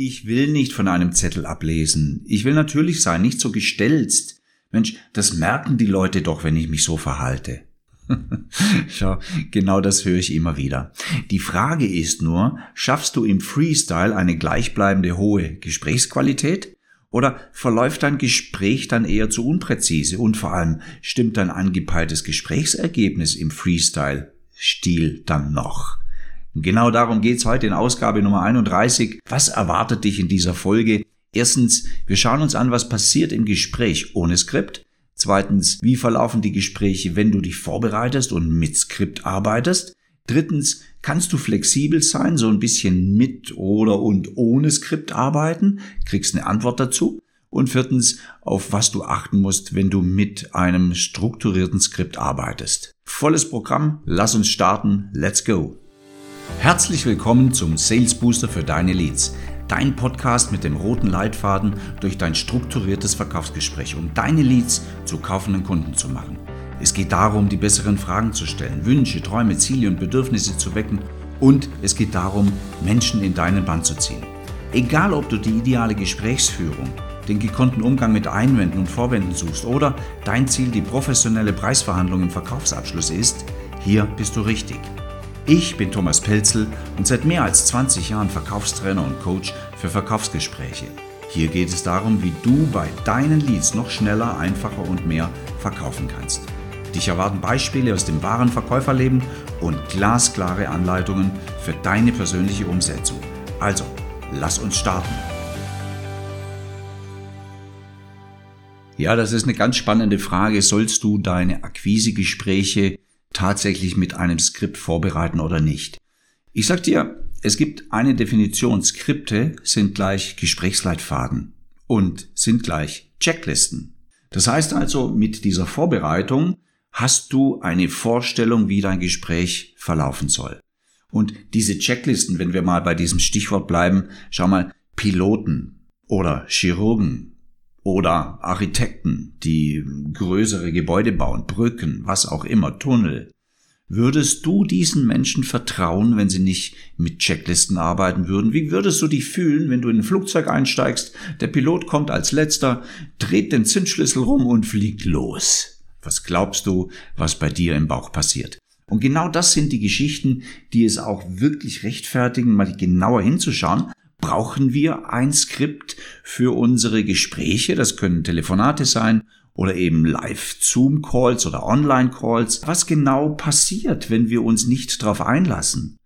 Ich will nicht von einem Zettel ablesen. Ich will natürlich sein, nicht so gestelzt. Mensch, das merken die Leute doch, wenn ich mich so verhalte. Schau, genau das höre ich immer wieder. Die Frage ist nur, schaffst du im Freestyle eine gleichbleibende hohe Gesprächsqualität? Oder verläuft dein Gespräch dann eher zu unpräzise und vor allem stimmt dein angepeiltes Gesprächsergebnis im Freestyle-Stil dann noch? Genau darum geht's heute in Ausgabe Nummer 31. Was erwartet dich in dieser Folge? Erstens, wir schauen uns an, was passiert im Gespräch ohne Skript. Zweitens, wie verlaufen die Gespräche, wenn du dich vorbereitest und mit Skript arbeitest? Drittens, kannst du flexibel sein, so ein bisschen mit oder und ohne Skript arbeiten? Kriegst eine Antwort dazu. Und viertens, auf was du achten musst, wenn du mit einem strukturierten Skript arbeitest. Volles Programm, lass uns starten, let's go. Herzlich willkommen zum Sales Booster für deine Leads. Dein Podcast mit dem roten Leitfaden durch dein strukturiertes Verkaufsgespräch, um deine Leads zu kaufenden Kunden zu machen. Es geht darum, die besseren Fragen zu stellen, Wünsche, Träume, Ziele und Bedürfnisse zu wecken und es geht darum, Menschen in deinen Band zu ziehen. Egal, ob du die ideale Gesprächsführung, den gekonnten Umgang mit Einwänden und Vorwänden suchst oder dein Ziel die professionelle Preisverhandlung im Verkaufsabschluss ist, hier bist du richtig. Ich bin Thomas Pelzel und seit mehr als 20 Jahren Verkaufstrainer und Coach für Verkaufsgespräche. Hier geht es darum, wie du bei deinen Leads noch schneller, einfacher und mehr verkaufen kannst. Dich erwarten Beispiele aus dem wahren Verkäuferleben und glasklare Anleitungen für deine persönliche Umsetzung. Also, lass uns starten. Ja, das ist eine ganz spannende Frage. Sollst du deine Akquisegespräche tatsächlich mit einem Skript vorbereiten oder nicht? Ich sag dir, es gibt eine Definition. Skripte sind gleich Gesprächsleitfaden und sind gleich Checklisten. Das heißt also, mit dieser Vorbereitung hast du eine Vorstellung, wie dein Gespräch verlaufen soll. Und diese Checklisten, wenn wir mal bei diesem Stichwort bleiben, schau mal, Piloten oder Chirurgen oder Architekten, die größere Gebäude bauen, Brücken, was auch immer, Tunnel. Würdest du diesen Menschen vertrauen, wenn sie nicht mit Checklisten arbeiten würden? Wie würdest du dich fühlen, wenn du in ein Flugzeug einsteigst, der Pilot kommt als letzter, dreht den Zündschlüssel rum und fliegt los? Was glaubst du, was bei dir im Bauch passiert? Und genau das sind die Geschichten, die es auch wirklich rechtfertigen, mal genauer hinzuschauen. Brauchen wir ein Skript für unsere Gespräche? Das können Telefonate sein oder eben Live-Zoom-Calls oder Online-Calls. Was genau passiert, wenn wir uns nicht darauf einlassen?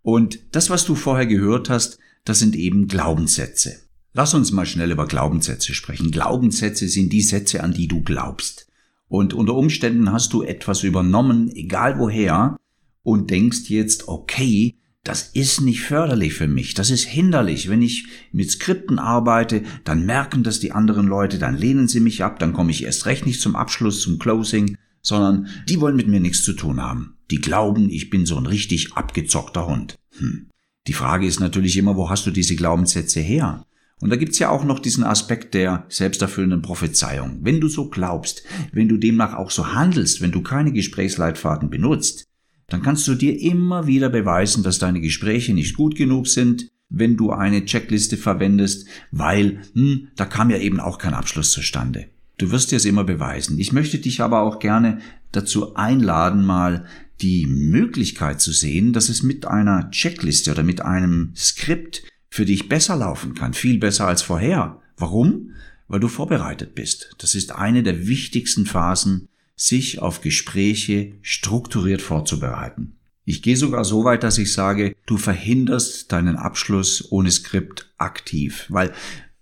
Und das, was du vorher gehört hast, das sind eben Glaubenssätze. Lass uns mal schnell über Glaubenssätze sprechen. Glaubenssätze sind die Sätze, an die du glaubst. Und unter Umständen hast du etwas übernommen, egal woher, und denkst jetzt, okay, das ist nicht förderlich für mich, das ist hinderlich. Wenn ich mit Skripten arbeite, dann merken das die anderen Leute, dann lehnen sie mich ab, dann komme ich erst recht nicht zum Abschluss, zum Closing, sondern die wollen mit mir nichts zu tun haben. Die glauben, ich bin so ein richtig abgezockter Hund. Hm. Die Frage ist natürlich immer, wo hast du diese Glaubenssätze her? Und da gibt's ja auch noch diesen Aspekt der selbsterfüllenden Prophezeiung. Wenn du so glaubst, wenn du demnach auch so handelst, wenn du keine Gesprächsleitfaden benutzt, dann kannst du dir immer wieder beweisen, dass deine Gespräche nicht gut genug sind, wenn du eine Checkliste verwendest, weil hm, da kam ja eben auch kein Abschluss zustande. Du wirst dir es immer beweisen. Ich möchte dich aber auch gerne dazu einladen, mal die Möglichkeit zu sehen, dass es mit einer Checkliste oder mit einem Skript für dich besser laufen kann, viel besser als vorher. Warum? Weil du vorbereitet bist. Das ist eine der wichtigsten Phasen, sich auf Gespräche strukturiert vorzubereiten. Ich gehe sogar so weit, dass ich sage, du verhinderst deinen Abschluss ohne Skript aktiv, weil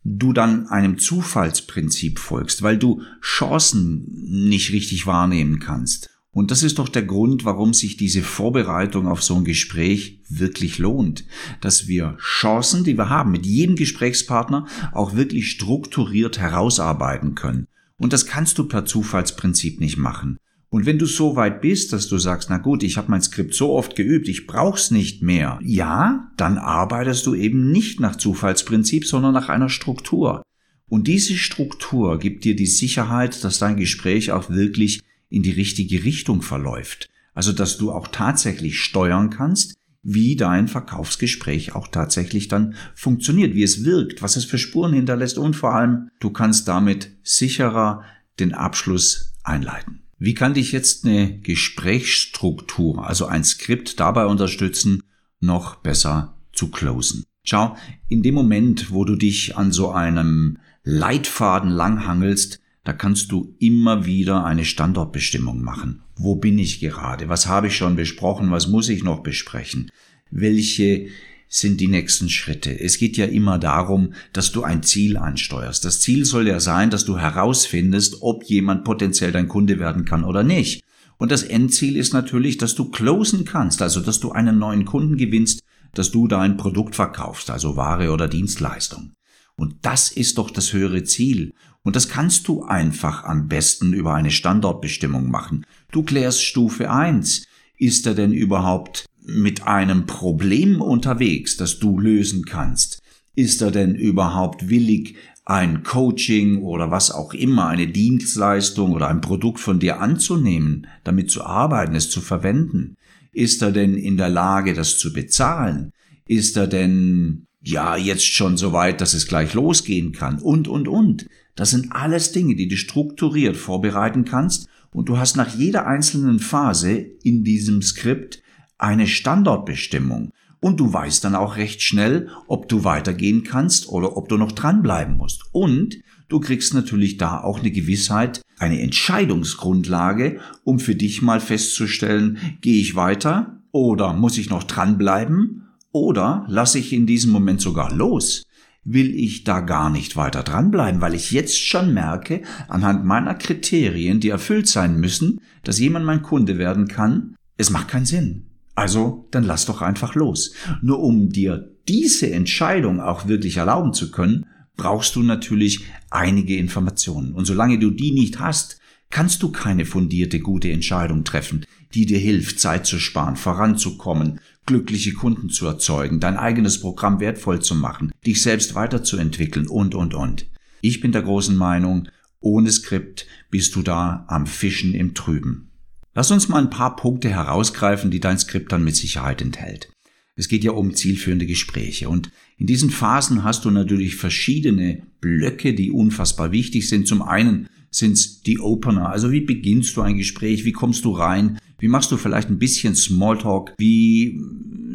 du dann einem Zufallsprinzip folgst, weil du Chancen nicht richtig wahrnehmen kannst und das ist doch der Grund, warum sich diese Vorbereitung auf so ein Gespräch wirklich lohnt. Dass wir Chancen, die wir haben, mit jedem Gesprächspartner auch wirklich strukturiert herausarbeiten können. Und das kannst du per Zufallsprinzip nicht machen. Und wenn du so weit bist, dass du sagst, na gut, ich habe mein Skript so oft geübt, ich brauch's nicht mehr, ja, dann arbeitest du eben nicht nach Zufallsprinzip, sondern nach einer Struktur. Und diese Struktur gibt dir die Sicherheit, dass dein Gespräch auch wirklich in die richtige Richtung verläuft. Also dass du auch tatsächlich steuern kannst, wie dein Verkaufsgespräch auch tatsächlich dann funktioniert, wie es wirkt, was es für Spuren hinterlässt und vor allem, du kannst damit sicherer den Abschluss einleiten. Wie kann dich jetzt eine Gesprächsstruktur, also ein Skript dabei unterstützen, noch besser zu closen? Schau, in dem Moment, wo du dich an so einem Leitfaden langhangelst, da kannst du immer wieder eine Standortbestimmung machen. Wo bin ich gerade? Was habe ich schon besprochen? Was muss ich noch besprechen? Welche sind die nächsten Schritte? Es geht ja immer darum, dass du ein Ziel ansteuerst. Das Ziel soll ja sein, dass du herausfindest, ob jemand potenziell dein Kunde werden kann oder nicht. Und das Endziel ist natürlich, dass du closen kannst, also dass du einen neuen Kunden gewinnst, dass du dein Produkt verkaufst, also Ware oder Dienstleistung. Und das ist doch das höhere Ziel. Und das kannst du einfach am besten über eine Standortbestimmung machen. Du klärst Stufe 1. Ist er denn überhaupt mit einem Problem unterwegs, das du lösen kannst? Ist er denn überhaupt willig, ein Coaching oder was auch immer, eine Dienstleistung oder ein Produkt von dir anzunehmen, damit zu arbeiten, es zu verwenden? Ist er denn in der Lage, das zu bezahlen? Ist er denn ja, jetzt schon so weit, dass es gleich losgehen kann und, und, und. Das sind alles Dinge, die du strukturiert vorbereiten kannst und du hast nach jeder einzelnen Phase in diesem Skript eine Standortbestimmung und du weißt dann auch recht schnell, ob du weitergehen kannst oder ob du noch dranbleiben musst. Und du kriegst natürlich da auch eine Gewissheit, eine Entscheidungsgrundlage, um für dich mal festzustellen, gehe ich weiter oder muss ich noch dranbleiben oder lasse ich in diesem Moment sogar los? Will ich da gar nicht weiter dranbleiben, weil ich jetzt schon merke, anhand meiner Kriterien, die erfüllt sein müssen, dass jemand mein Kunde werden kann, es macht keinen Sinn. Also, dann lass doch einfach los. Nur um dir diese Entscheidung auch wirklich erlauben zu können, brauchst du natürlich einige Informationen. Und solange du die nicht hast, kannst du keine fundierte, gute Entscheidung treffen, die dir hilft, Zeit zu sparen, voranzukommen, glückliche Kunden zu erzeugen, dein eigenes Programm wertvoll zu machen, dich selbst weiterzuentwickeln und, und, und. Ich bin der großen Meinung, ohne Skript bist du da am Fischen im Trüben. Lass uns mal ein paar Punkte herausgreifen, die dein Skript dann mit Sicherheit enthält. Es geht ja um zielführende Gespräche und in diesen Phasen hast du natürlich verschiedene Blöcke, die unfassbar wichtig sind. Zum einen sind die Opener, also wie beginnst du ein Gespräch, wie kommst du rein, wie machst du vielleicht ein bisschen Smalltalk? Wie,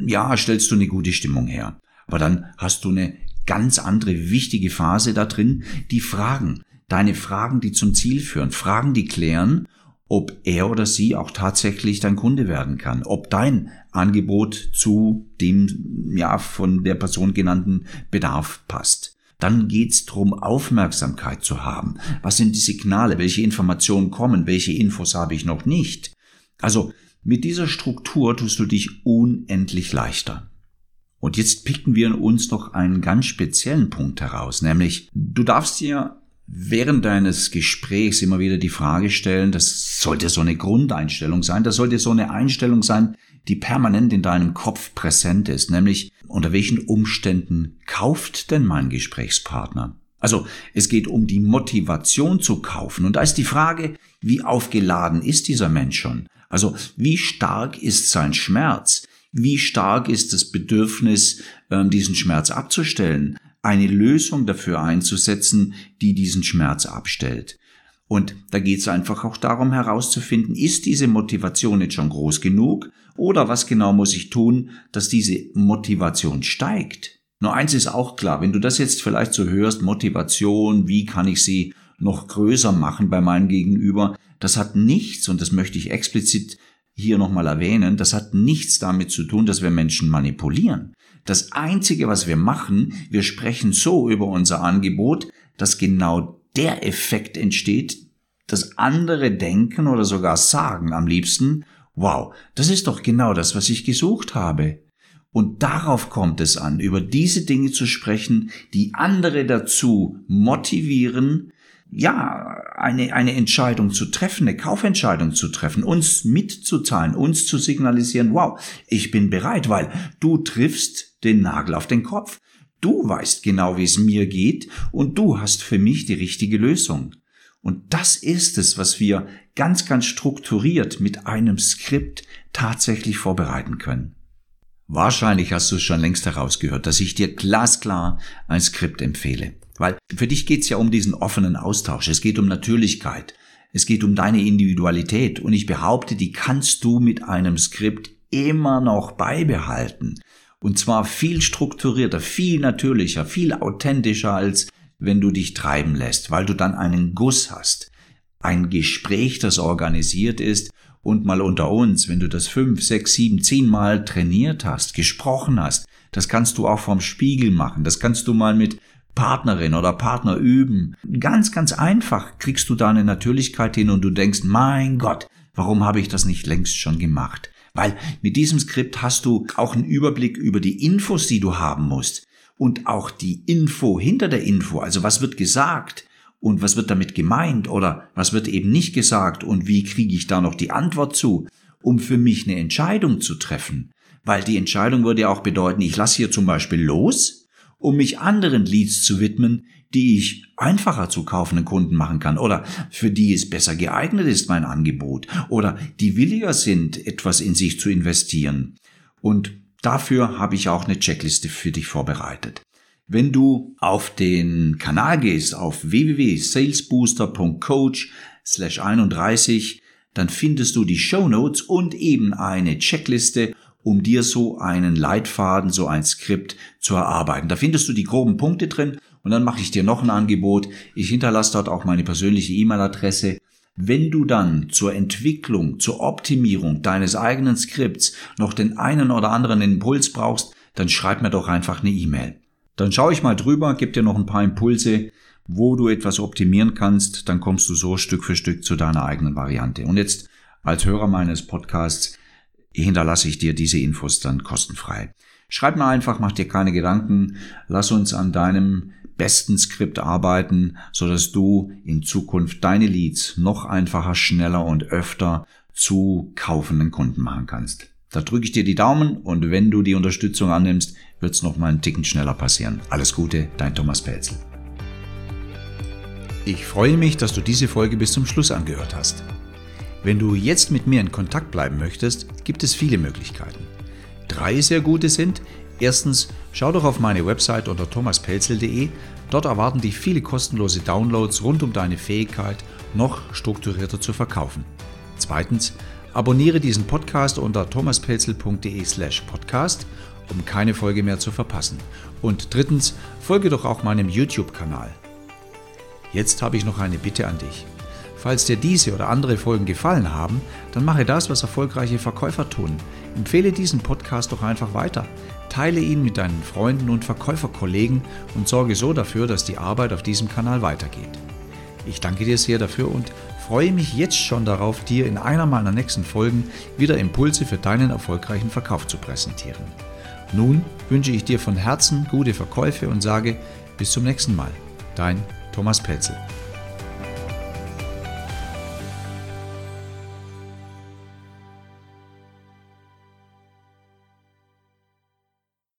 ja, stellst du eine gute Stimmung her? Aber dann hast du eine ganz andere wichtige Phase da drin, die Fragen. Deine Fragen, die zum Ziel führen. Fragen, die klären, ob er oder sie auch tatsächlich dein Kunde werden kann. Ob dein Angebot zu dem, ja, von der Person genannten Bedarf passt. Dann geht's drum, Aufmerksamkeit zu haben. Was sind die Signale? Welche Informationen kommen? Welche Infos habe ich noch nicht? Also mit dieser Struktur tust du dich unendlich leichter. Und jetzt picken wir uns noch einen ganz speziellen Punkt heraus, nämlich du darfst dir während deines Gesprächs immer wieder die Frage stellen, das sollte so eine Grundeinstellung sein, das sollte so eine Einstellung sein, die permanent in deinem Kopf präsent ist, nämlich unter welchen Umständen kauft denn mein Gesprächspartner? Also es geht um die Motivation zu kaufen. Und da ist die Frage, wie aufgeladen ist dieser Mensch schon? Also wie stark ist sein Schmerz? Wie stark ist das Bedürfnis, ähm, diesen Schmerz abzustellen? Eine Lösung dafür einzusetzen, die diesen Schmerz abstellt. Und da geht es einfach auch darum herauszufinden, ist diese Motivation jetzt schon groß genug oder was genau muss ich tun, dass diese Motivation steigt? Nur eins ist auch klar, wenn du das jetzt vielleicht so hörst, Motivation, wie kann ich sie noch größer machen bei meinem Gegenüber, das hat nichts, und das möchte ich explizit hier nochmal erwähnen, das hat nichts damit zu tun, dass wir Menschen manipulieren. Das Einzige, was wir machen, wir sprechen so über unser Angebot, dass genau der Effekt entsteht, dass andere denken oder sogar sagen am liebsten, wow, das ist doch genau das, was ich gesucht habe. Und darauf kommt es an, über diese Dinge zu sprechen, die andere dazu motivieren, ja, eine, eine Entscheidung zu treffen, eine Kaufentscheidung zu treffen, uns mitzuzahlen, uns zu signalisieren, wow, ich bin bereit, weil du triffst den Nagel auf den Kopf. Du weißt genau, wie es mir geht und du hast für mich die richtige Lösung. Und das ist es, was wir ganz, ganz strukturiert mit einem Skript tatsächlich vorbereiten können. Wahrscheinlich hast du es schon längst herausgehört, dass ich dir glasklar ein Skript empfehle. Weil für dich geht es ja um diesen offenen Austausch. Es geht um Natürlichkeit. Es geht um deine Individualität. Und ich behaupte, die kannst du mit einem Skript immer noch beibehalten. Und zwar viel strukturierter, viel natürlicher, viel authentischer, als wenn du dich treiben lässt, weil du dann einen Guss hast. Ein Gespräch, das organisiert ist und mal unter uns, wenn du das fünf, sechs, sieben, zehn Mal trainiert hast, gesprochen hast, das kannst du auch vom Spiegel machen. Das kannst du mal mit Partnerin oder Partner üben. Ganz, ganz einfach kriegst du da eine Natürlichkeit hin und du denkst, mein Gott, warum habe ich das nicht längst schon gemacht? Weil mit diesem Skript hast du auch einen Überblick über die Infos, die du haben musst. Und auch die Info hinter der Info, also was wird gesagt, und was wird damit gemeint oder was wird eben nicht gesagt und wie kriege ich da noch die Antwort zu, um für mich eine Entscheidung zu treffen. Weil die Entscheidung würde ja auch bedeuten, ich lasse hier zum Beispiel los, um mich anderen Leads zu widmen, die ich einfacher zu kaufenden Kunden machen kann oder für die es besser geeignet ist, mein Angebot oder die williger sind, etwas in sich zu investieren. Und dafür habe ich auch eine Checkliste für dich vorbereitet. Wenn du auf den Kanal gehst, auf www.salesbooster.coach slash 31, dann findest du die Show Notes und eben eine Checkliste, um dir so einen Leitfaden, so ein Skript zu erarbeiten. Da findest du die groben Punkte drin und dann mache ich dir noch ein Angebot. Ich hinterlasse dort auch meine persönliche E-Mail-Adresse. Wenn du dann zur Entwicklung, zur Optimierung deines eigenen Skripts noch den einen oder anderen Impuls brauchst, dann schreib mir doch einfach eine E-Mail. Dann schaue ich mal drüber, gebe dir noch ein paar Impulse, wo du etwas optimieren kannst, dann kommst du so Stück für Stück zu deiner eigenen Variante. Und jetzt als Hörer meines Podcasts hinterlasse ich dir diese Infos dann kostenfrei. Schreib mir einfach, mach dir keine Gedanken, lass uns an deinem besten Skript arbeiten, so dass du in Zukunft deine Leads noch einfacher, schneller und öfter zu kaufenden Kunden machen kannst. Da drücke ich dir die Daumen und wenn du die Unterstützung annimmst, wird es noch mal einen Ticken schneller passieren. Alles Gute, dein Thomas Pelzel. Ich freue mich, dass du diese Folge bis zum Schluss angehört hast. Wenn du jetzt mit mir in Kontakt bleiben möchtest, gibt es viele Möglichkeiten. Drei sehr gute sind, erstens, schau doch auf meine Website unter thomaspelzel.de, dort erwarten dich viele kostenlose Downloads rund um deine Fähigkeit, noch strukturierter zu verkaufen. Zweitens, Abonniere diesen Podcast unter thomaspelzel.de/slash podcast, um keine Folge mehr zu verpassen. Und drittens, folge doch auch meinem YouTube-Kanal. Jetzt habe ich noch eine Bitte an dich. Falls dir diese oder andere Folgen gefallen haben, dann mache das, was erfolgreiche Verkäufer tun. Empfehle diesen Podcast doch einfach weiter. Teile ihn mit deinen Freunden und Verkäuferkollegen und sorge so dafür, dass die Arbeit auf diesem Kanal weitergeht. Ich danke dir sehr dafür und freue mich jetzt schon darauf, dir in einer meiner nächsten Folgen wieder Impulse für deinen erfolgreichen Verkauf zu präsentieren. Nun wünsche ich dir von Herzen gute Verkäufe und sage bis zum nächsten Mal. Dein Thomas Petzel.